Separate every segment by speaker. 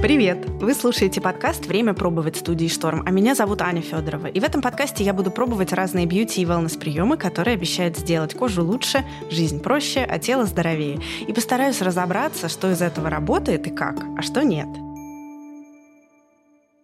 Speaker 1: Привет! Вы слушаете подкаст «Время пробовать» студии «Шторм», а меня зовут Аня Федорова. И в этом подкасте я буду пробовать разные бьюти и wellness-приемы, которые обещают сделать кожу лучше, жизнь проще, а тело здоровее. И постараюсь разобраться, что из этого работает и как, а что нет.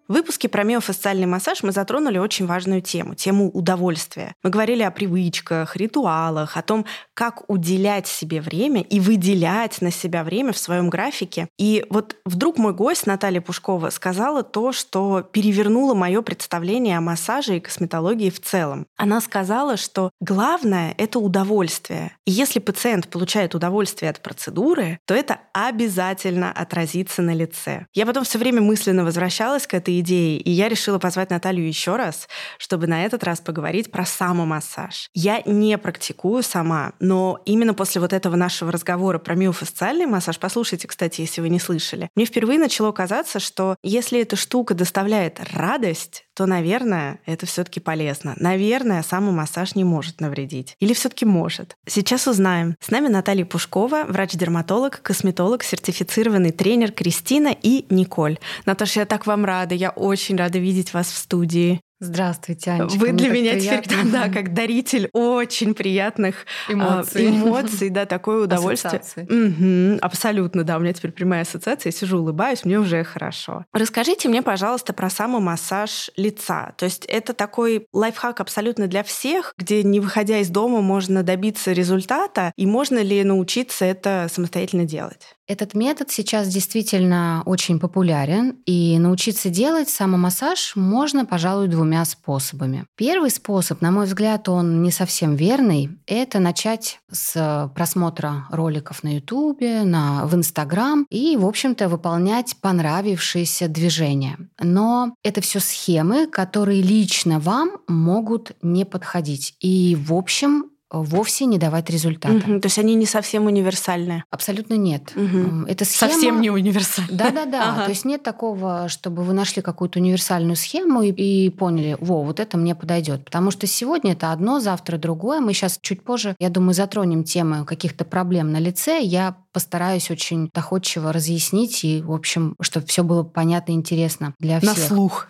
Speaker 1: В выпуске про миофасциальный массаж мы затронули очень важную тему, тему удовольствия. Мы говорили о привычках, ритуалах, о том, как уделять себе время и выделять на себя время в своем графике. И вот вдруг мой гость Наталья Пушкова сказала то, что перевернуло мое представление о массаже и косметологии в целом. Она сказала, что главное — это удовольствие. И если пациент получает удовольствие от процедуры, то это обязательно отразится на лице. Я потом все время мысленно возвращалась к этой идеи, и я решила позвать Наталью еще раз, чтобы на этот раз поговорить про самомассаж. Я не практикую сама, но именно после вот этого нашего разговора про миофасциальный массаж, послушайте, кстати, если вы не слышали, мне впервые начало казаться, что если эта штука доставляет радость, то, наверное, это все-таки полезно. Наверное, самомассаж не может навредить. Или все-таки может. Сейчас узнаем. С нами Наталья Пушкова, врач-дерматолог, косметолог, сертифицированный тренер Кристина и Николь. Наташа, я так вам рада. Я очень рада видеть вас в студии.
Speaker 2: Здравствуйте, Анечка.
Speaker 1: Вы для меня приятно. теперь, да, как даритель очень приятных а, эмоций, эмоций да, такое удовольствие. Угу, абсолютно, да, у меня теперь прямая ассоциация, я сижу, улыбаюсь, мне уже хорошо. Расскажите мне, пожалуйста, про самомассаж лица. То есть это такой лайфхак абсолютно для всех, где, не выходя из дома, можно добиться результата, и можно ли научиться это самостоятельно делать?
Speaker 2: Этот метод сейчас действительно очень популярен, и научиться делать самомассаж можно, пожалуй, двумя способами. Первый способ, на мой взгляд, он не совсем верный. Это начать с просмотра роликов на YouTube, на, в Инстаграм и, в общем-то, выполнять понравившиеся движения. Но это все схемы, которые лично вам могут не подходить. И, в общем, вовсе не давать результата.
Speaker 1: Угу, то есть они не совсем универсальные?
Speaker 2: Абсолютно нет.
Speaker 1: Угу. Это схема... Совсем не универсальная.
Speaker 2: Да-да-да. Ага. То есть нет такого, чтобы вы нашли какую-то универсальную схему и, и поняли, во, вот это мне подойдет. Потому что сегодня это одно, завтра другое. Мы сейчас чуть позже, я думаю, затронем темы каких-то проблем на лице. Я постараюсь очень доходчиво разъяснить и, в общем, чтобы все было понятно и интересно для всех.
Speaker 1: На слух.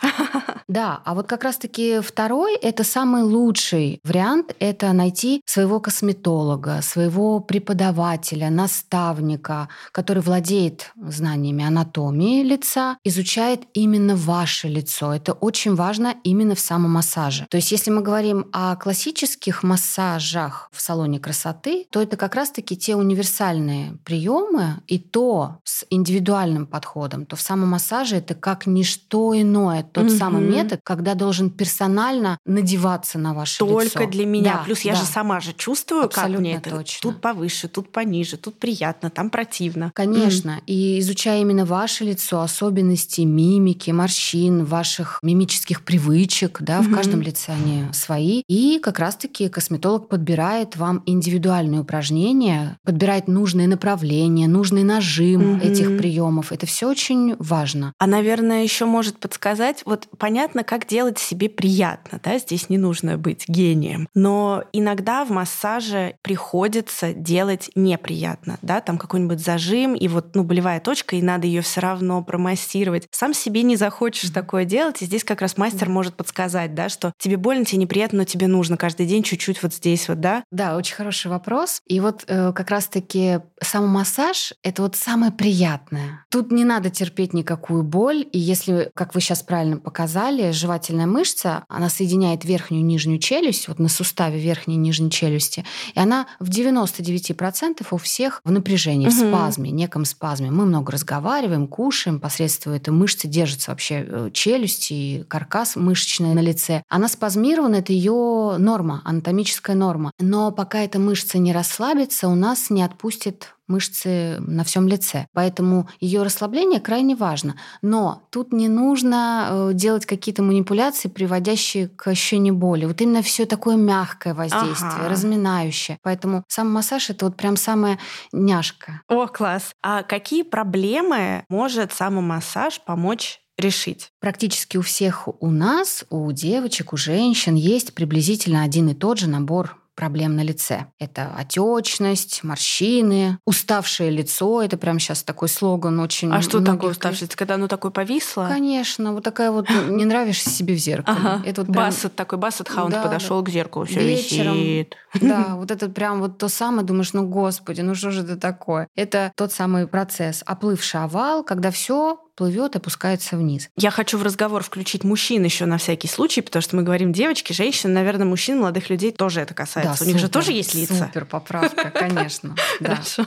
Speaker 2: Да, а вот как раз-таки второй — это самый лучший вариант — это найти своего косметолога, своего преподавателя, наставника, который владеет знаниями анатомии лица, изучает именно ваше лицо. Это очень важно именно в самомассаже. То есть если мы говорим о классических массажах в салоне красоты, то это как раз-таки те универсальные приемы, и то с индивидуальным подходом, то в самомассаже это как ничто иное, тот mm-hmm. самый метод, когда должен персонально надеваться на ваше
Speaker 1: Только
Speaker 2: лицо.
Speaker 1: Только для меня. Да, Плюс я да. же сама же чувствую,
Speaker 2: Абсолютно
Speaker 1: как мне это.
Speaker 2: Точно.
Speaker 1: Тут повыше, тут пониже, тут приятно, там противно.
Speaker 2: Конечно. Mm. И изучая именно ваше лицо, особенности мимики, морщин, ваших мимических привычек, да, mm-hmm. в каждом лице они свои. И как раз-таки косметолог подбирает вам индивидуальные упражнения, подбирает нужное направление, нужный нажим mm-hmm. этих приемов. Это все очень важно.
Speaker 1: А, наверное, еще может подсказать, вот понятно, понятно, как делать себе приятно, да, здесь не нужно быть гением. Но иногда в массаже приходится делать неприятно, да, там какой-нибудь зажим, и вот, ну, болевая точка, и надо ее все равно промассировать. Сам себе не захочешь такое делать, и здесь как раз мастер может подсказать, да, что тебе больно, тебе неприятно, но тебе нужно каждый день чуть-чуть вот здесь вот, да?
Speaker 2: Да, очень хороший вопрос. И вот э, как раз-таки сам массаж — это вот самое приятное. Тут не надо терпеть никакую боль, и если, как вы сейчас правильно показали, Далее жевательная мышца, она соединяет верхнюю и нижнюю челюсть, вот на суставе верхней и нижней челюсти, и она в 99% у всех в напряжении, угу. в спазме, неком спазме. Мы много разговариваем, кушаем, посредством этой мышцы держится вообще э, челюсть и каркас мышечный на лице. Она спазмирована, это ее норма, анатомическая норма. Но пока эта мышца не расслабится, у нас не отпустит мышцы на всем лице. Поэтому ее расслабление крайне важно. Но тут не нужно э, делать какие-то манипуляции, приводящие к ощущению боли. Вот именно все такое мягкое воздействие, ага. разминающее. Поэтому сам массаж это вот прям самая няшка.
Speaker 1: О, класс. А какие проблемы может самомассаж помочь решить?
Speaker 2: Практически у всех у нас, у девочек, у женщин есть приблизительно один и тот же набор проблем на лице. Это отечность, морщины, уставшее лицо. Это прям сейчас такой слоган очень.
Speaker 1: А что такое уставшее? Когда оно такое повисло?
Speaker 2: Конечно, вот такая вот не нравишься себе в зеркале.
Speaker 1: Ага. Это вот прям... Бассет такой, бассет хаунд да, подошел да. к зеркалу, все
Speaker 2: Вечером,
Speaker 1: висит.
Speaker 2: Да, вот это прям вот то самое, думаешь, ну господи, ну что же это такое? Это тот самый процесс, оплывший овал, когда все плывет, опускается вниз.
Speaker 1: Я хочу в разговор включить мужчин еще на всякий случай, потому что мы говорим девочки, женщины, наверное, мужчин, молодых людей тоже это касается. Да, У них же тоже есть лица.
Speaker 2: Супер поправка, конечно. Хорошо.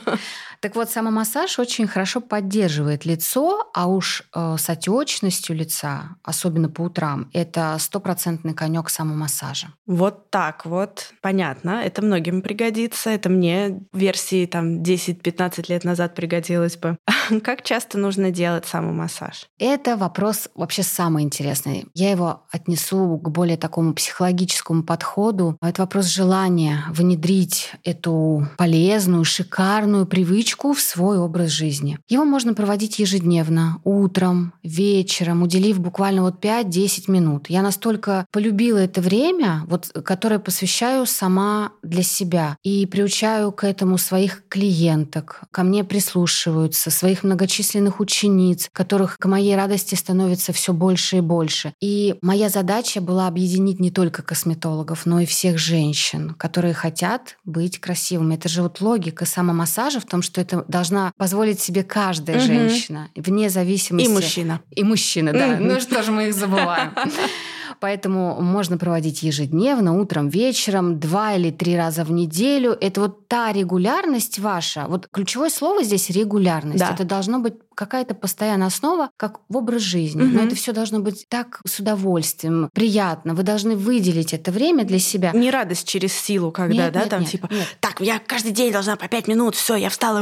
Speaker 2: Так вот, самомассаж очень хорошо поддерживает лицо, а уж э, с отечностью лица, особенно по утрам, это стопроцентный конек самомассажа.
Speaker 1: Вот так вот, понятно. Это многим пригодится. Это мне в версии там 10-15 лет назад пригодилось бы. Как часто нужно делать самомассаж?
Speaker 2: Это вопрос вообще самый интересный. Я его отнесу к более такому психологическому подходу. Это вопрос желания внедрить эту полезную, шикарную привычку привычку в свой образ жизни. Его можно проводить ежедневно, утром, вечером, уделив буквально вот 5-10 минут. Я настолько полюбила это время, вот, которое посвящаю сама для себя и приучаю к этому своих клиенток. Ко мне прислушиваются, своих многочисленных учениц, которых к моей радости становится все больше и больше. И моя задача была объединить не только косметологов, но и всех женщин, которые хотят быть красивыми. Это же вот логика самомассажа в том, что это должна позволить себе каждая угу. женщина, вне зависимости...
Speaker 1: И мужчина.
Speaker 2: И мужчина, да. Угу. Ну что же мы их забываем. Поэтому можно проводить ежедневно, утром, вечером, два или три раза в неделю. Это вот та регулярность ваша. Вот ключевое слово здесь регулярность. Да. Это должно быть какая-то постоянная основа, как в образ жизни. Угу. Но это все должно быть так с удовольствием, приятно. Вы должны выделить это время для себя.
Speaker 1: Не радость через силу, когда, нет, да, нет, там нет, типа, нет. так, я каждый день должна по пять минут, все, я встала,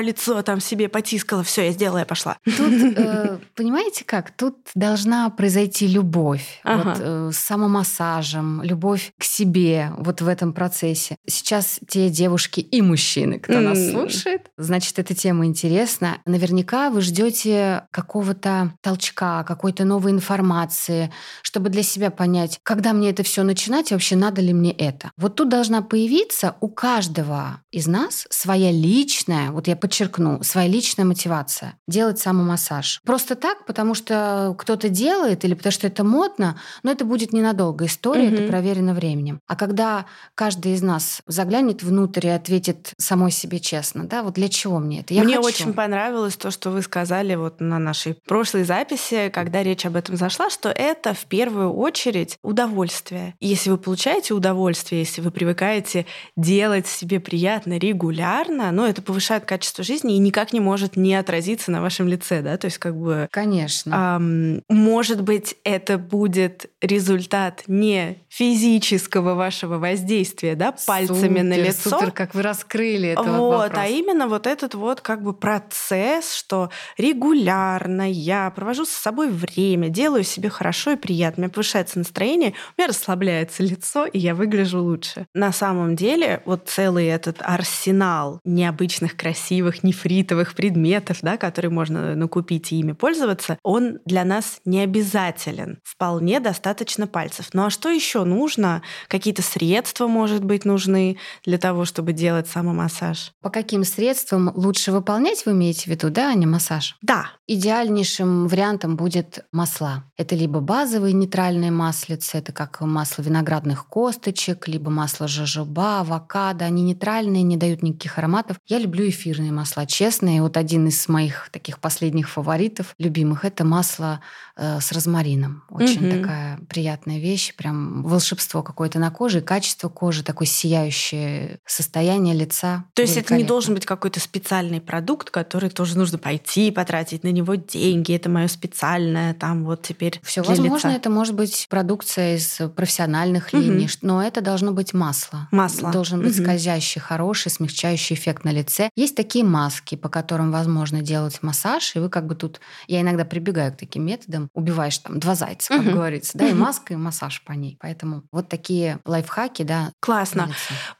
Speaker 1: лицо там себе потискала, все, я сделала, я пошла.
Speaker 2: Тут, э, понимаете как? Тут должна произойти любовь, ага. вот, э, с самомассажем, любовь к себе вот в этом процессе. Сейчас те девушки и мужчины, кто mm. нас слушает, значит, эта тема интересна. Наверняка наверняка вы ждете какого-то толчка, какой-то новой информации, чтобы для себя понять, когда мне это все начинать и вообще надо ли мне это. Вот тут должна появиться у каждого из нас своя личная, вот я подчеркну, своя личная мотивация делать самомассаж. Просто так, потому что кто-то делает или потому что это модно, но это будет ненадолго история, угу. это проверено временем. А когда каждый из нас заглянет внутрь и ответит самой себе честно, да, вот для чего мне это?
Speaker 1: Я мне хочу. очень понравилось то, что вы сказали вот на нашей прошлой записи, когда речь об этом зашла, что это в первую очередь удовольствие. Если вы получаете удовольствие, если вы привыкаете делать себе приятно регулярно, ну, это повышает качество жизни и никак не может не отразиться на вашем лице, да, то есть как бы...
Speaker 2: Конечно.
Speaker 1: Эм, может быть, это будет результат не физического вашего воздействия, да, пальцами
Speaker 2: супер,
Speaker 1: на лицо.
Speaker 2: Супер, как вы раскрыли это
Speaker 1: вот, вот а именно вот этот вот как бы процесс, что регулярно я провожу с собой время, делаю себе хорошо и приятно, у меня повышается настроение, у меня расслабляется лицо, и я выгляжу лучше. На самом деле, вот целый этот арсенал необычных, красивых, нефритовых предметов, да, которые можно накупить и ими пользоваться, он для нас не обязателен. Вполне достаточно пальцев. Ну а что еще нужно? Какие-то средства, может быть, нужны для того, чтобы делать самомассаж?
Speaker 2: По каким средствам лучше выполнять, вы имеете в виду, да, а не массаж?
Speaker 1: Да.
Speaker 2: Идеальнейшим вариантом будет масла. Это либо базовые нейтральные маслицы, это как масло виноградных косточек, либо масло жожоба, авокадо. Они нейтральные, не дают никаких ароматов. Я люблю эфирные масла, честные. Вот один из моих таких последних фаворитов, любимых, это масло с розмарином. Очень угу. такая приятная вещь, прям волшебство какое-то на коже, и качество кожи, такое сияющее состояние лица.
Speaker 1: То есть это не должен быть какой-то специальный продукт, который тоже нужно пойти потратить на него деньги, это мое специальное, там вот теперь
Speaker 2: Все возможно, лица. это может быть продукция из профессиональных угу. линий, но это должно быть масло.
Speaker 1: Масло.
Speaker 2: Должен быть угу. скользящий, хороший, смягчающий эффект на лице. Есть такие маски, по которым возможно делать массаж, и вы как бы тут... Я иногда прибегаю к таким методам, убиваешь там два зайца, как угу. говорится, да, и маска, и массаж по ней. Поэтому вот такие лайфхаки, да.
Speaker 1: Классно.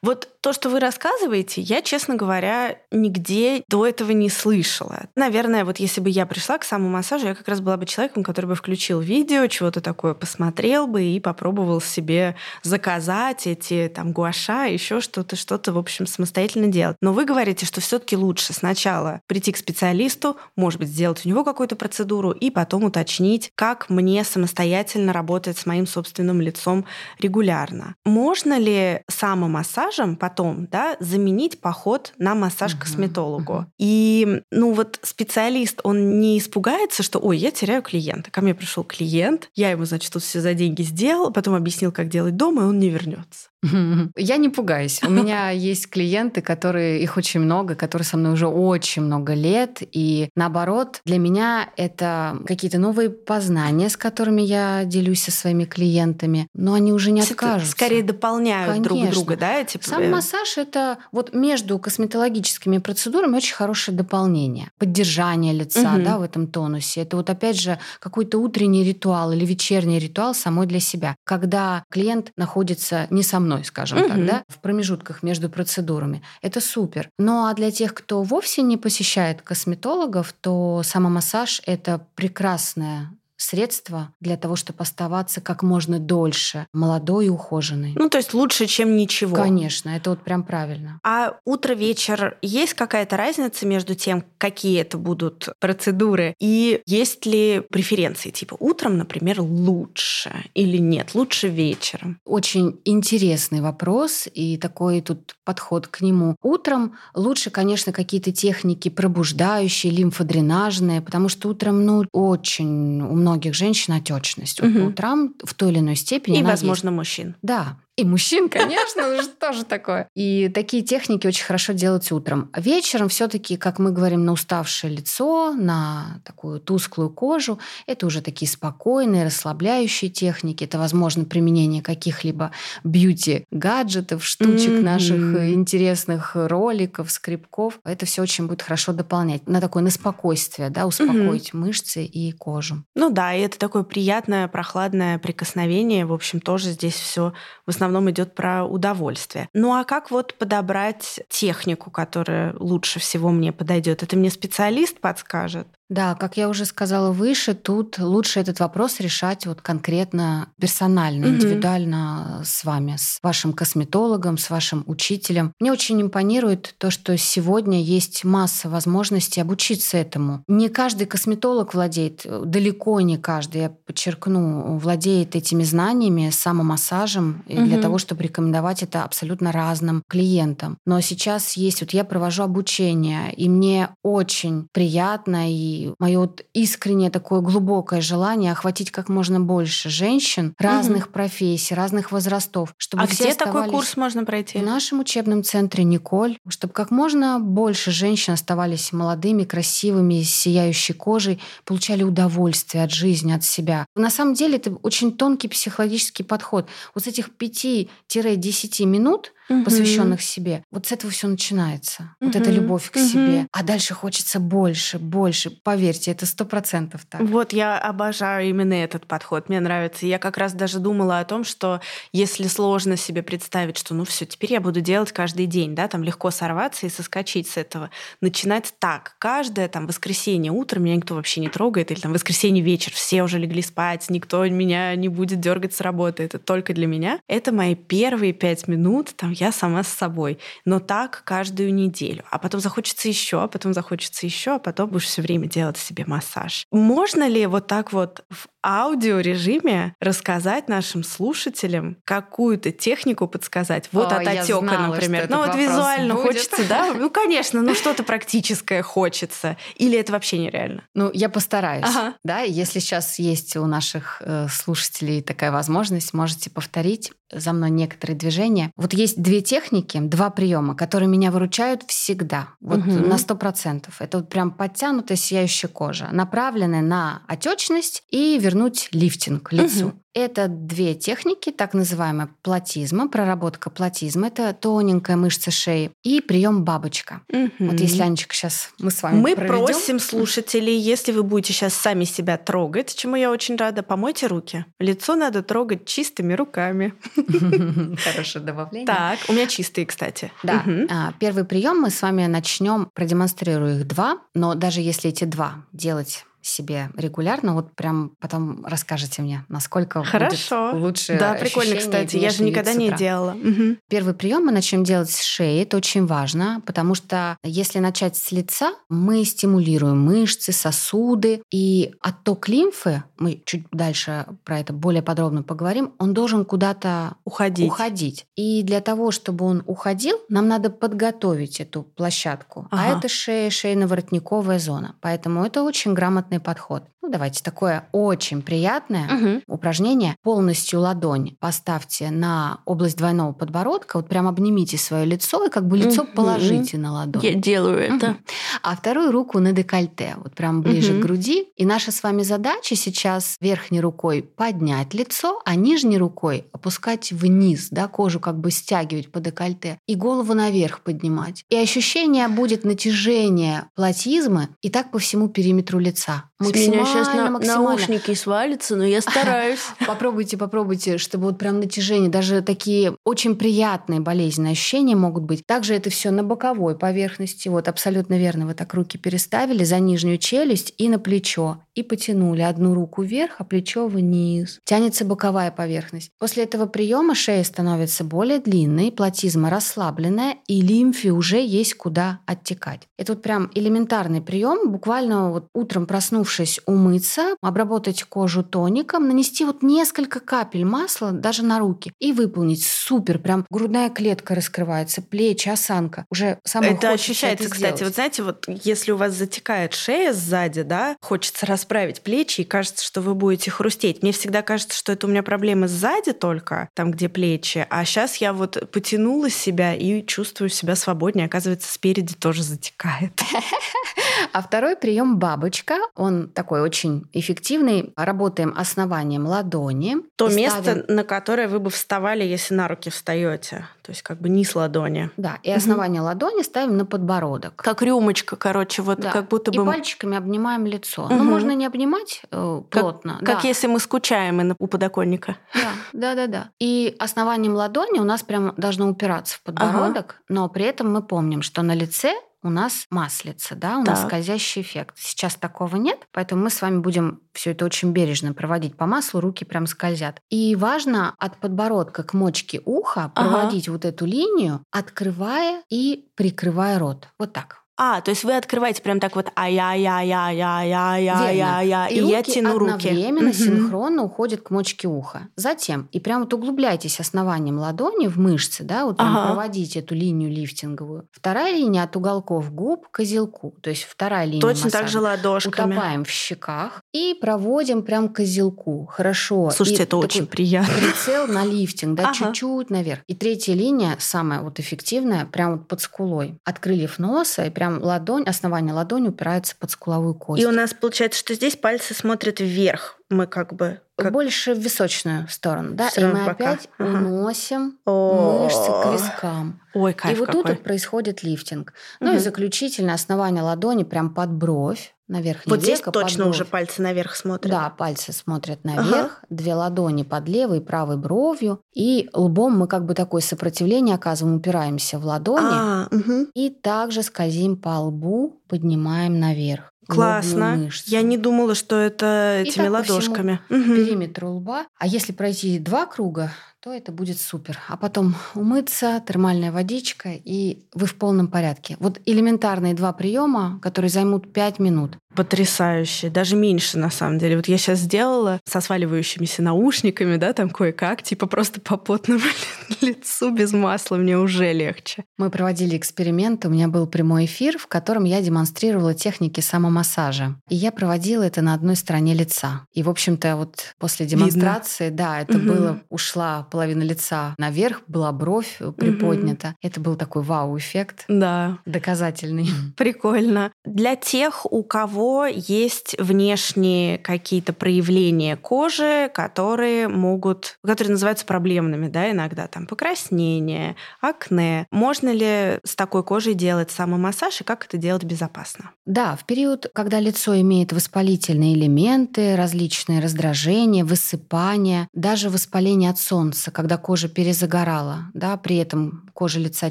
Speaker 1: Вот то, что вы рассказываете, я, честно говоря, нигде до этого не слышала. Наверное, вот если бы я пришла к самому массажу, я как раз была бы человеком, который бы включил видео, чего-то такое посмотрел бы и попробовал себе заказать эти там гуаша, еще что-то, что-то, в общем, самостоятельно делать. Но вы говорите, что все-таки лучше сначала прийти к специалисту, может быть, сделать у него какую-то процедуру и потом уточнить, как мне самостоятельно работать с моим собственным лицом регулярно. Можно ли самомассажем потом да, заменить поход на массаж к косметологу? Uh-huh. И ну вот специалист, он не испугается, что, ой, я теряю клиента. Ко мне пришел клиент, я ему, значит, тут все за деньги сделал, потом объяснил, как делать дома, и он не вернется.
Speaker 2: Я не пугаюсь. У меня есть клиенты, которые, их очень много, которые со мной уже очень много лет. И наоборот, для меня это какие-то новые познания, с которыми я делюсь со своими клиентами. Но они уже не откажутся.
Speaker 1: Скорее дополняют Конечно. друг друга, да?
Speaker 2: Эти... Сам массаж — это вот между косметологическими процедурами очень хорошее дополнение. Поддержание лица угу. да, в этом тонусе. Это вот опять же какой-то утренний ритуал или вечерний ритуал самой для себя. Когда клиент находится не со мной, скажем угу. так, да, в промежутках между процедурами. Это супер. Ну а для тех, кто вовсе не посещает косметологов, то самомассаж — это прекрасная средство для того, чтобы оставаться как можно дольше молодой и ухоженной.
Speaker 1: Ну, то есть лучше, чем ничего.
Speaker 2: Конечно, это вот прям правильно.
Speaker 1: А утро-вечер есть какая-то разница между тем, какие это будут процедуры, и есть ли преференции, типа утром, например, лучше или нет, лучше вечером?
Speaker 2: Очень интересный вопрос, и такой тут подход к нему. Утром лучше, конечно, какие-то техники пробуждающие, лимфодренажные, потому что утром, ну, очень у многих женщин отечность. Угу. По утрам в той или иной степени.
Speaker 1: И, возможно, есть. мужчин.
Speaker 2: Да. И мужчин, конечно, тоже такое. И такие техники очень хорошо делать утром. А вечером все-таки, как мы говорим, на уставшее лицо, на такую тусклую кожу, это уже такие спокойные, расслабляющие техники. Это, возможно, применение каких-либо бьюти-гаджетов, штучек mm-hmm. наших интересных роликов, скрипков. Это все очень будет хорошо дополнять. На такое, на спокойствие, да, успокоить mm-hmm. мышцы и кожу.
Speaker 1: Ну да, и это такое приятное, прохладное прикосновение. В общем, тоже здесь все в основном основном идет про удовольствие. Ну а как вот подобрать технику, которая лучше всего мне подойдет? Это мне специалист подскажет?
Speaker 2: Да, как я уже сказала выше, тут лучше этот вопрос решать вот конкретно персонально, угу. индивидуально с вами, с вашим косметологом, с вашим учителем. Мне очень импонирует то, что сегодня есть масса возможностей обучиться этому. Не каждый косметолог владеет, далеко не каждый, я подчеркну, владеет этими знаниями, самомассажем угу. для того, чтобы рекомендовать это абсолютно разным клиентам. Но сейчас есть, вот я провожу обучение, и мне очень приятно и мое вот искреннее такое глубокое желание охватить как можно больше женщин разных угу. профессий, разных возрастов.
Speaker 1: Чтобы а где такой курс можно пройти?
Speaker 2: В нашем учебном центре «Николь», чтобы как можно больше женщин оставались молодыми, красивыми, с сияющей кожей, получали удовольствие от жизни, от себя. На самом деле это очень тонкий психологический подход. Вот с этих 5-10 минут угу. посвященных себе. Вот с этого все начинается. Угу. Вот эта любовь к угу. себе. А дальше хочется больше, больше. Поверьте, это сто процентов так.
Speaker 1: Вот я обожаю именно этот подход. Мне нравится. Я как раз даже думала о том, что если сложно себе представить, что ну все, теперь я буду делать каждый день, да, там легко сорваться и соскочить с этого. Начинать так. Каждое там воскресенье утром меня никто вообще не трогает, или там воскресенье вечер, все уже легли спать, никто меня не будет дергать с работы. Это только для меня. Это мои первые пять минут, там я сама с собой. Но так каждую неделю. А потом захочется еще, а потом захочется еще, а потом будешь все время делать себе массаж. Можно ли вот так вот в аудиорежиме рассказать нашим слушателям какую-то технику подсказать? Вот О, от отека, например. ну вот визуально будет. хочется, да? Ну, конечно, ну что-то практическое хочется. Или это вообще нереально?
Speaker 2: Ну, я постараюсь. Ага. Да, если сейчас есть у наших э, слушателей такая возможность, можете повторить за мной некоторые движения. Вот есть две техники, два приема, которые меня выручают всегда, вот угу. на процентов. Это вот прям подтянутая сияющая кожа, направленная на отечность и вернуть лифтинг лицу.
Speaker 1: Мгм.
Speaker 2: Это две техники, так называемая платизма, проработка платизма. Это тоненькая мышца шеи и прием бабочка.
Speaker 1: Мгм.
Speaker 2: Вот если, Анечка, сейчас мы с вами
Speaker 1: Мы
Speaker 2: проведем.
Speaker 1: просим слушателей, если вы будете сейчас сами себя трогать, чему я очень рада, помойте руки. Лицо надо трогать чистыми руками.
Speaker 2: Хорошее добавление.
Speaker 1: Так, у меня чистые, кстати.
Speaker 2: Да. А, Первый прием мы с вами начнем, продемонстрирую их два, но даже если эти два делать себе регулярно, вот прям потом расскажете мне, насколько
Speaker 1: Хорошо.
Speaker 2: будет лучше
Speaker 1: Да, прикольно, кстати. Я же никогда не делала. Мгм.
Speaker 2: Первый прием мы начнем делать с шеи. Это очень важно, потому что если начать с лица, мы стимулируем мышцы, сосуды, и отток лимфы, мы чуть дальше про это более подробно поговорим, он должен куда-то
Speaker 1: Уходить.
Speaker 2: уходить. И для того, чтобы он уходил, нам надо подготовить эту площадку. А
Speaker 1: Ага.
Speaker 2: это шея, шейно-воротниковая зона. Поэтому это очень грамотный подход. Ну, давайте такое очень приятное
Speaker 1: Мгм.
Speaker 2: упражнение. Полностью ладонь поставьте на область двойного подбородка, вот прям обнимите свое лицо и как бы лицо
Speaker 1: Мгм.
Speaker 2: положите на ладонь.
Speaker 1: Я делаю это.
Speaker 2: Мгм. А вторую руку на декольте, вот прям ближе
Speaker 1: Мгм.
Speaker 2: к груди. И наша с вами задача сейчас верхней рукой поднять лицо, а нижней рукой опускать вниз, да, кожу как бы стягивать по декольте и голову наверх поднимать. И ощущение будет натяжения платизмы и так по всему периметру лица.
Speaker 3: С меня сейчас
Speaker 2: Максимально, максимально.
Speaker 3: наушники свалятся, но я стараюсь.
Speaker 2: Попробуйте, попробуйте, чтобы вот прям натяжение, даже такие очень приятные болезненные ощущения могут быть. Также это все на боковой поверхности. Вот абсолютно верно, вы так руки переставили за нижнюю челюсть и на плечо. И потянули одну руку вверх, а плечо вниз. Тянется боковая поверхность. После этого приема шея становится более длинной, платизма расслабленная, и лимфе уже есть куда оттекать. Это вот прям элементарный прием. Буквально вот утром проснувшись, умыться, обработать кожу тоником, нанести вот несколько капель масла даже на руки и выполнить. Супер, прям грудная клетка раскрывается, плечи, осанка. Уже самое
Speaker 1: Это ощущается,
Speaker 2: это
Speaker 1: кстати. Вот знаете, вот если у вас затекает шея сзади, да, хочется расправить плечи, и кажется, что вы будете хрустеть. Мне всегда кажется, что это у меня проблемы сзади только, там, где плечи. А сейчас я вот потянула себя и чувствую себя свободнее. Оказывается, спереди тоже затекает.
Speaker 2: А второй прием бабочка, он такой очень эффективный. Работаем основанием ладони.
Speaker 1: То
Speaker 2: и
Speaker 1: место,
Speaker 2: ставим-
Speaker 1: на которое вы бы вставали, если на руки встаете. То есть как бы низ ладони.
Speaker 2: Да, и основание ладони ставим на подбородок.
Speaker 1: Как рюмочка, короче, вот
Speaker 2: Да.
Speaker 1: как будто
Speaker 2: И
Speaker 1: бы...
Speaker 2: пальчиками обнимаем лицо. Ну,
Speaker 1: Мгм.
Speaker 2: можно не обнимать э,
Speaker 1: Как-
Speaker 2: плотно.
Speaker 1: Как
Speaker 2: да.
Speaker 1: если мы скучаем и на- у подоконника.
Speaker 2: Да, да, да, да. И основанием ладони у нас прям должно упираться в подбородок, но при этом мы помним, что на лице у нас маслица, да, у нас
Speaker 1: Так.
Speaker 2: скользящий эффект. Сейчас такого нет, поэтому мы с вами будем все это очень бережно проводить по маслу, руки прям скользят. И важно от подбородка к мочке уха
Speaker 1: Ага.
Speaker 2: проводить вот эту линию, открывая и прикрывая рот. Вот так.
Speaker 1: А, то есть вы открываете прям так вот ай-я-я-я-я-я-я-я, и,
Speaker 2: И,
Speaker 1: я тяну руки.
Speaker 2: одновременно, синхронно уходят к мочке уха. Затем, и прям вот углубляйтесь основанием ладони в мышцы, да, вот
Speaker 1: Ага.
Speaker 2: проводите эту линию лифтинговую. Вторая линия от уголков губ к козелку. То есть вторая линия
Speaker 1: Точно так же ладошками.
Speaker 2: Утопаем в щеках и проводим прям к козелку. Хорошо.
Speaker 1: Слушайте,
Speaker 2: И
Speaker 1: это очень приятно.
Speaker 2: Прицел на лифтинг, да,
Speaker 1: Ага.
Speaker 2: чуть-чуть наверх. И третья линия, самая вот эффективная, прям вот под скулой. От крыльев носа, и прям ладонь, основание ладони упирается под скуловую кость.
Speaker 1: И у нас получается, что здесь пальцы смотрят вверх. Мы как бы... как-
Speaker 2: Больше в височную сторону, да,
Speaker 1: Всё
Speaker 2: и мы
Speaker 1: бока.
Speaker 2: опять
Speaker 1: Ага.
Speaker 2: уносим
Speaker 1: О,
Speaker 2: мышцы к вискам.
Speaker 1: Ой,
Speaker 2: и
Speaker 1: кайф
Speaker 2: вот тут
Speaker 1: какой.
Speaker 2: вот происходит лифтинг. Ну и
Speaker 1: Мгм.
Speaker 2: заключительное основание ладони прям под бровь, на верхнее
Speaker 1: Вот здесь
Speaker 2: веко, под
Speaker 1: точно
Speaker 2: бровь.
Speaker 1: уже пальцы наверх смотрят.
Speaker 2: Да, пальцы смотрят наверх, две ладони под левой и правой бровью, и лбом мы как бы такое сопротивление оказываем, упираемся в ладони,
Speaker 1: А, мгм.
Speaker 2: и также скользим по лбу, поднимаем наверх.
Speaker 1: Классно. Я не думала, что это
Speaker 2: И
Speaker 1: этими
Speaker 2: так по всему
Speaker 1: ладошками. Мгм.
Speaker 2: периметру лба. А если пройти два круга, то это будет супер. А потом умыться, термальная водичка, и вы в полном порядке. Вот элементарные два приема, которые займут 5 минут.
Speaker 1: Потрясающе. Даже меньше, на самом деле. Вот я сейчас сделала со сваливающимися наушниками, да, там кое-как, типа просто по потному лицу без масла, мне уже легче.
Speaker 2: Мы проводили эксперимент, у меня был прямой эфир, в котором я демонстрировала техники самомассажа. И я проводила это на одной стороне лица. И, в общем-то, вот после демонстрации, да, это
Speaker 1: Мгм.
Speaker 2: было, ушла половина лица наверх, была бровь приподнята. Это был такой вау-эффект.
Speaker 1: Да.
Speaker 2: Доказательный.
Speaker 1: Прикольно. Для тех, у кого есть внешние какие-то проявления кожи, которые могут, которые называются проблемными, да, иногда там покраснение, акне, можно ли с такой кожей делать самомассаж и как это делать безопасно?
Speaker 2: Да, в период, когда лицо имеет воспалительные элементы, различные раздражения, высыпания, даже воспаление от солнца, когда кожа перезагорала, да, при этом кожа лица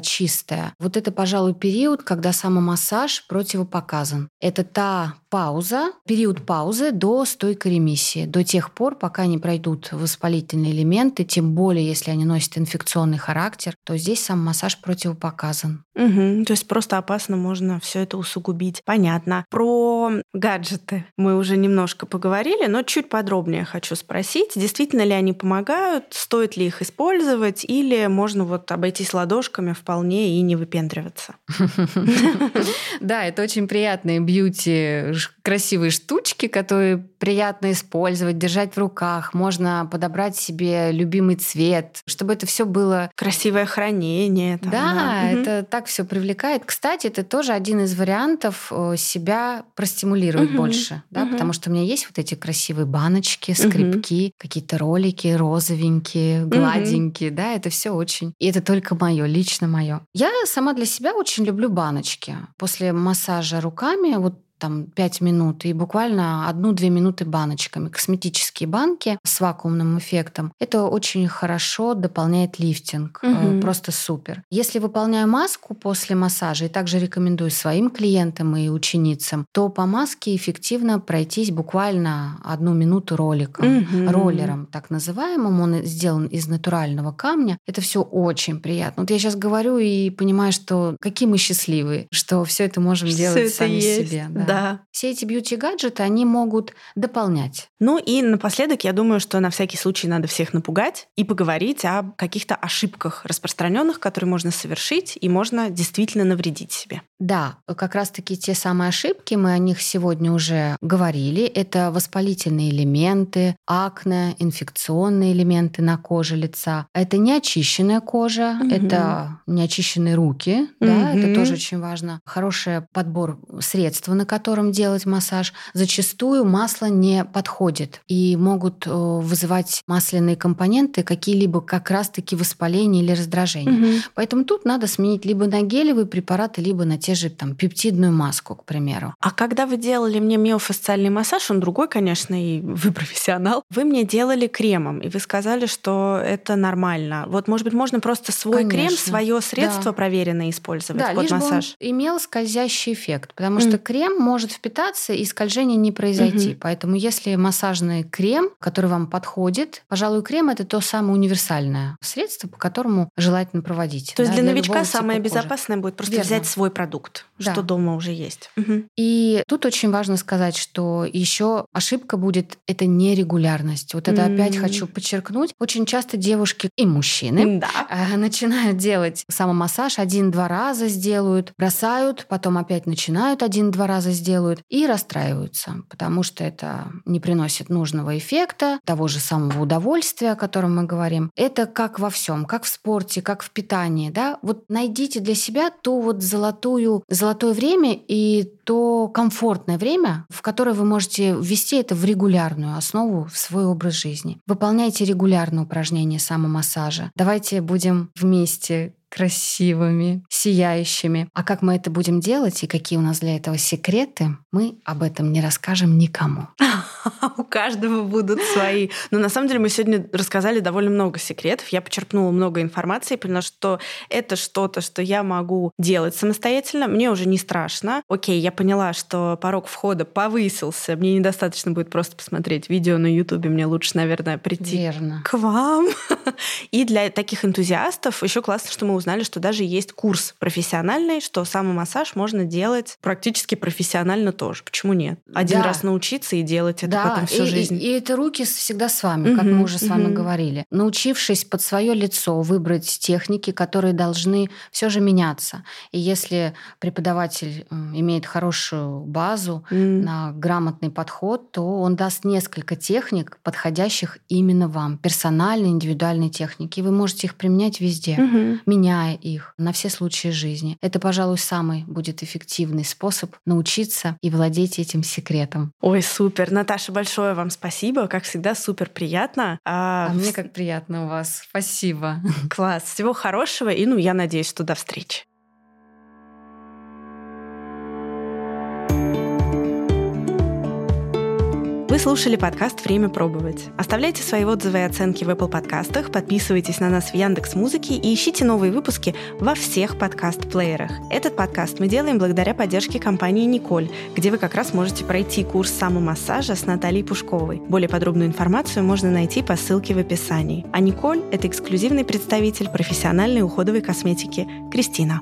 Speaker 2: чистая. Вот это, пожалуй, период, когда самомассаж противопоказан. Это та пауза, период паузы до стойкой ремиссии, до тех пор, пока не пройдут воспалительные элементы, тем более, если они носят инфекционный характер, то здесь сам массаж противопоказан.
Speaker 1: Угу, то есть просто опасно можно все это усугубить. Понятно. Про гаджеты мы уже немножко поговорили, но чуть подробнее хочу спросить, действительно ли они помогают, стоит ли их использовать, или можно вот обойтись ладошками вполне и не выпендриваться?
Speaker 2: Да, это очень приятные бьюти красивые штучки, которые приятно использовать, держать в руках. Можно подобрать себе любимый цвет, чтобы это все было...
Speaker 1: Красивое хранение.
Speaker 2: Там, да, да, это так все привлекает. Кстати, это тоже один из вариантов э, себя простимулировать угу. больше, да, угу. потому что у меня есть вот эти красивые баночки, скрипки, угу. какие-то ролики розовенькие, гладенькие, угу. да, это все очень... И это только мое, лично мое. Я сама для себя очень люблю баночки. После массажа руками вот там 5 минут и буквально 1-2 минуты баночками. Косметические банки с вакуумным эффектом. Это очень хорошо дополняет лифтинг. Угу. Просто супер. Если выполняю маску после массажа, и также рекомендую своим клиентам и ученицам, то по маске эффективно пройтись буквально одну минуту роликом, угу. роллером так называемым. Он сделан из натурального камня. Это все очень приятно. Вот я сейчас говорю и понимаю, что какие мы счастливые, что все это можем все делать это сами есть. себе.
Speaker 1: Да. Да.
Speaker 2: Все эти бьюти-гаджеты, они могут дополнять.
Speaker 1: Ну и напоследок, я думаю, что на всякий случай надо всех напугать и поговорить о каких-то ошибках распространенных, которые можно совершить и можно действительно навредить себе.
Speaker 2: Да, как раз-таки те самые ошибки, мы о них сегодня уже говорили. Это воспалительные элементы, акне, инфекционные элементы на коже лица. Это неочищенная кожа, угу. это неочищенные руки, угу. да, это тоже очень важно. Хороший подбор средств, на которые которым делать массаж, зачастую масло не подходит и могут э, вызывать масляные компоненты какие-либо как раз-таки воспаления или раздражения. Угу. Поэтому тут надо сменить либо на гелевые препараты, либо на те же там пептидную маску, к примеру.
Speaker 1: А когда вы делали мне миофасциальный массаж, он другой, конечно, и вы профессионал, вы мне делали кремом, и вы сказали, что это нормально. Вот, может быть, можно просто свой конечно. крем, свое средство да. проверенное использовать
Speaker 2: да,
Speaker 1: под
Speaker 2: лишь
Speaker 1: массаж?
Speaker 2: Бы он имел скользящий эффект, потому mm. что крем может впитаться и скольжение не произойти. Угу. Поэтому если массажный крем, который вам подходит, пожалуй, крем это то самое универсальное средство, по которому желательно проводить.
Speaker 1: То есть для, для новичка самое безопасное будет просто Верно. взять свой продукт, да. что дома уже есть. Угу.
Speaker 2: И тут очень важно сказать, что еще ошибка будет это нерегулярность. Вот это mm. опять хочу подчеркнуть. Очень часто девушки и мужчины
Speaker 1: да.
Speaker 2: А, начинают делать самомассаж один-два раза сделают, бросают, потом опять начинают один-два раза сделают и расстраиваются, потому что это не приносит нужного эффекта, того же самого удовольствия, о котором мы говорим. Это как во всем, как в спорте, как в питании. Да? Вот найдите для себя ту вот золотую, золотое время и то комфортное время, в которое вы можете ввести это в регулярную основу в свой образ жизни. Выполняйте регулярные упражнения самомассажа. Давайте будем вместе красивыми, сияющими. А как мы это будем делать и какие у нас для этого секреты, мы об этом не расскажем никому.
Speaker 1: У каждого будут свои. Но на самом деле мы сегодня рассказали довольно много секретов. Я почерпнула много информации поняла, что это что-то, что я могу делать самостоятельно. Мне уже не страшно. Окей, я поняла, что порог входа повысился. Мне недостаточно будет просто посмотреть видео на Ютубе. Мне лучше, наверное, прийти
Speaker 2: Верно.
Speaker 1: к вам. И для таких энтузиастов еще классно, что мы узнали, что даже есть курс профессиональный, что самомассаж можно делать практически профессионально тоже. Почему нет? Один да. раз научиться и делать это
Speaker 2: да,
Speaker 1: потом всю
Speaker 2: и,
Speaker 1: жизнь.
Speaker 2: И, и это руки всегда с вами, как
Speaker 1: Мгм,
Speaker 2: мы уже с вами
Speaker 1: мгм.
Speaker 2: говорили. Научившись под свое лицо выбрать техники, которые должны все же меняться. И если преподаватель имеет хорошую базу,
Speaker 1: М.
Speaker 2: на грамотный подход, то он даст несколько техник, подходящих именно вам. Персональные, индивидуальные техники. И вы можете их применять везде
Speaker 1: Мгм.
Speaker 2: Меняя их на все случаи жизни. Это, пожалуй, самый будет эффективный способ научиться и владеть этим секретом.
Speaker 1: Ой, супер. Наташа, большое вам спасибо. Как всегда, супер приятно. А,
Speaker 2: А мне как приятно у вас. Спасибо.
Speaker 1: Класс. Всего хорошего. И, ну, я надеюсь, что до встречи. Слушали подкаст «Время пробовать». Оставляйте свои отзывы и оценки в Apple подкастах, подписывайтесь на нас в Яндекс Музыке и ищите новые выпуски во всех подкаст-плеерах. Этот подкаст мы делаем благодаря поддержке компании «Николь», где вы как раз можете пройти курс самомассажа с Натальей Пушковой. Более подробную информацию можно найти по ссылке в описании. А «Николь» — это эксклюзивный представитель профессиональной уходовой косметики Кристина.